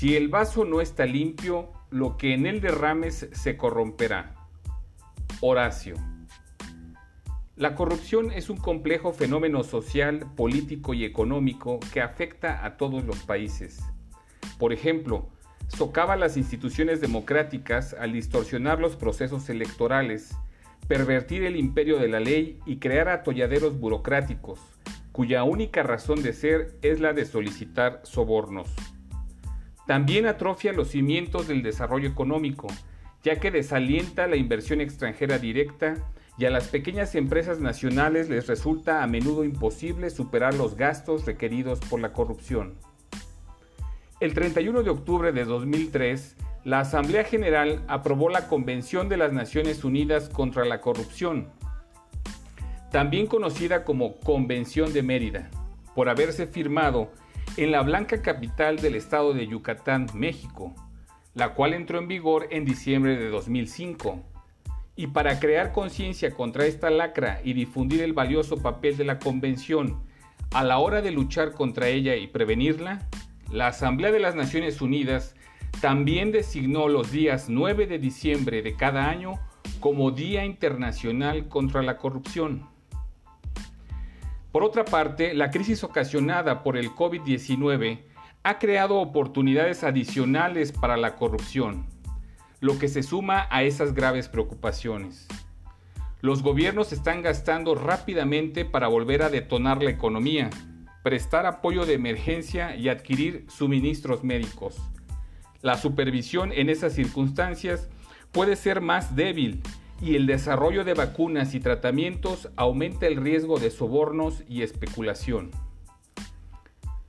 Si el vaso no está limpio, lo que en él derrames se corromperá. Horacio. La corrupción es un complejo fenómeno social, político y económico que afecta a todos los países. Por ejemplo, socava las instituciones democráticas al distorsionar los procesos electorales, pervertir el imperio de la ley y crear atolladeros burocráticos, cuya única razón de ser es la de solicitar sobornos. También atrofia los cimientos del desarrollo económico, ya que desalienta la inversión extranjera directa y a las pequeñas empresas nacionales les resulta a menudo imposible superar los gastos requeridos por la corrupción. El 31 de octubre de 2003, la Asamblea General aprobó la Convención de las Naciones Unidas contra la Corrupción, también conocida como Convención de Mérida, por haberse firmado en la blanca capital del estado de Yucatán, México, la cual entró en vigor en diciembre de 2005. Y para crear conciencia contra esta lacra y difundir el valioso papel de la Convención a la hora de luchar contra ella y prevenirla, la Asamblea de las Naciones Unidas también designó los días 9 de diciembre de cada año como Día Internacional contra la Corrupción. Por otra parte, la crisis ocasionada por el COVID-19 ha creado oportunidades adicionales para la corrupción, lo que se suma a esas graves preocupaciones. Los gobiernos están gastando rápidamente para volver a detonar la economía, prestar apoyo de emergencia y adquirir suministros médicos. La supervisión en esas circunstancias puede ser más débil y el desarrollo de vacunas y tratamientos aumenta el riesgo de sobornos y especulación.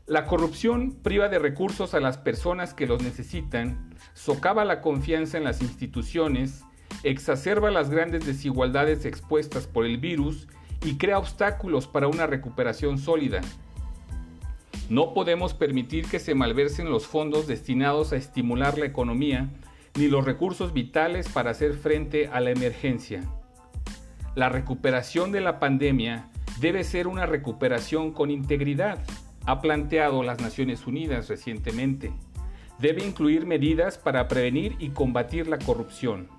La corrupción priva de recursos a las personas que los necesitan, socava la confianza en las instituciones, exacerba las grandes desigualdades expuestas por el virus y crea obstáculos para una recuperación sólida. No podemos permitir que se malversen los fondos destinados a estimular la economía ni los recursos vitales para hacer frente a la emergencia. La recuperación de la pandemia debe ser una recuperación con integridad, ha planteado las Naciones Unidas recientemente. Debe incluir medidas para prevenir y combatir la corrupción.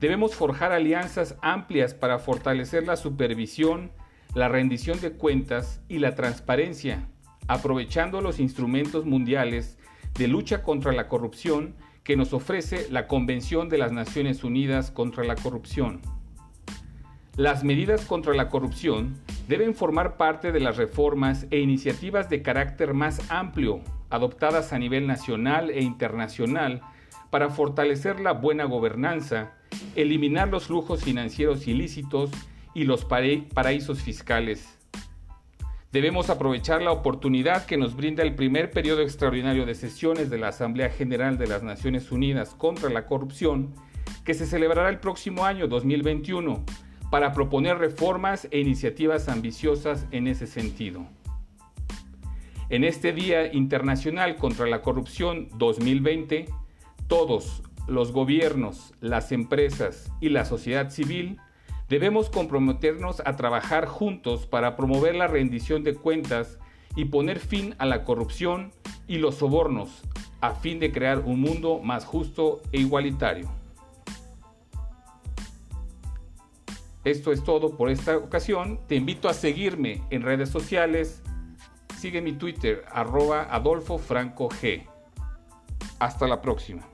Debemos forjar alianzas amplias para fortalecer la supervisión, la rendición de cuentas y la transparencia, aprovechando los instrumentos mundiales de lucha contra la corrupción que nos ofrece la Convención de las Naciones Unidas contra la Corrupción. Las medidas contra la corrupción deben formar parte de las reformas e iniciativas de carácter más amplio adoptadas a nivel nacional e internacional para fortalecer la buena gobernanza, eliminar los flujos financieros ilícitos y los paraísos fiscales Debemos aprovechar la oportunidad que nos brinda el primer periodo extraordinario de sesiones de la Asamblea General de las Naciones Unidas contra la Corrupción, que se celebrará el próximo año 2021, para proponer reformas e iniciativas ambiciosas en ese sentido. En este Día Internacional contra la Corrupción 2020, todos, los gobiernos, las empresas y la sociedad civil, Debemos comprometernos a trabajar juntos para promover la rendición de cuentas y poner fin a la corrupción y los sobornos, a fin de crear un mundo más justo e igualitario. Esto es todo por esta ocasión. Te invito a seguirme en redes sociales. Sigue mi Twitter, arroba Adolfo Franco G. Hasta la próxima.